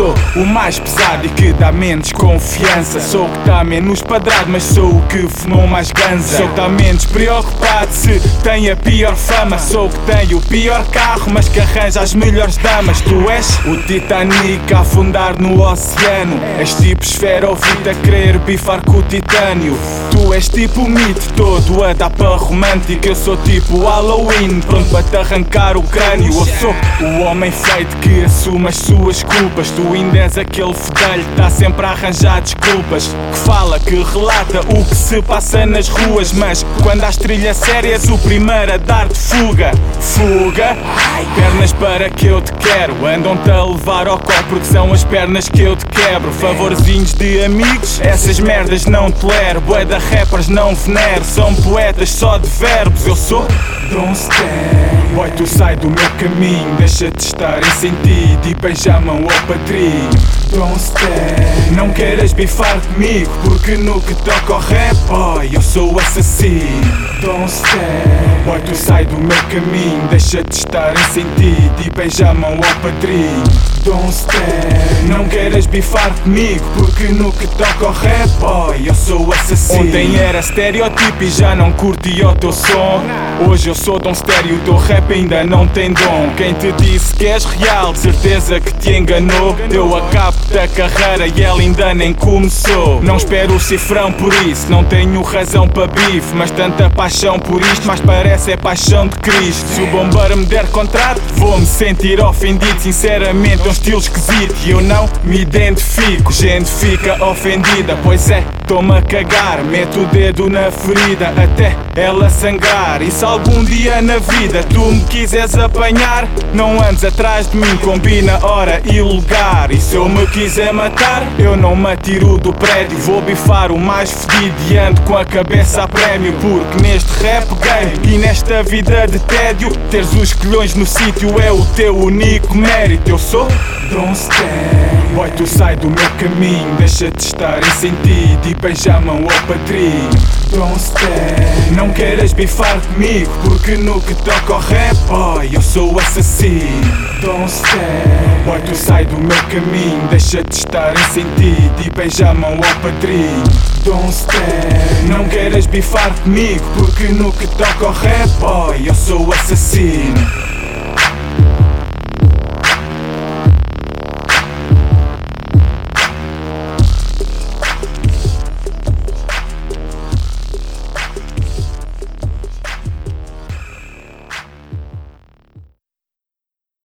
O mais pesado e que dá menos confiança. Sou o que tá menos padrado, mas sou o que fumou mais ganza. Sou o que tá menos preocupado se tem a pior fama. Sou o que tem o pior carro, mas que arranja as melhores damas. Tu és o Titanic a afundar no oceano. És tipo esferovita a querer bifar com o titânio. Tu és tipo o mito todo a dar para romântico. Eu sou tipo Halloween, pronto para te arrancar o crânio. Eu sou o homem feito que assume as suas culpas. Tu ainda és aquele fedelho tá sempre a arranjar desculpas. Que fala, que relata o que se passa nas ruas. Mas quando as trilhas sérias, o primeiro a dar-te fuga. Fuga, pernas para que eu te quero. Andam-te a levar ao copo porque são as pernas que eu te quebro. Favorzinhos de amigos, essas merdas não tolero. Bué da rappers não venero. São poetas só de verbos. Eu sou Stay. Boy, tu sai do meu caminho, deixa de estar em sentido e beija a mão ao padrinho. Don't stay. Não queiras bifar comigo, porque no que toca ao rap, boy, eu sou assassino. Don't stay. Boy, tu sai do meu caminho, deixa de estar em sentido e beija a mão ao padrinho. Don't stay. Não queiras bifar comigo, porque no que toca ao rap, boy, eu sou assassino. Ontem era estereotipo e já não curti o teu som. Hoje eu sou Dom Stereo, o teu rap ainda não tem dom. Quem te disse que és real, de certeza que te enganou. Deu a cabo da carreira e ela ainda nem começou. Não espero o cifrão por isso, não tenho razão para bife. Mas tanta paixão por isto, mas parece é paixão de Cristo. Se o bombeiro me der contrato, vou-me sentir ofendido. Sinceramente, é um estilo esquisito e eu não me identifico. Gente fica ofendida, pois é, estou-me a cagar. Meto o dedo na ferida até ela sangrar. E se algum dia na vida tu me quiseres apanhar, não andes atrás de mim, combina hora e lugar. E se eu me quiser matar, eu não me atiro do prédio. Vou bifar o mais fedido e ando com a cabeça a prémio. Porque neste rap game e nesta vida de tédio, teres os colhões no sítio é o teu único mérito. Eu sou Don't Stay. Boy, tu sai do meu caminho, deixa de estar em sentido e beija a mão ao padrinho. Don't stay. Não queiras bifar comigo, porque no que toca ao rap, boy, eu sou assassino. Don't stay. Boy, tu sai do meu caminho, deixa de estar sentido e beija a mão ao padrinho. Don't stay. Não queiras bifar comigo, porque no que toca ao rap, boy, eu sou assassino.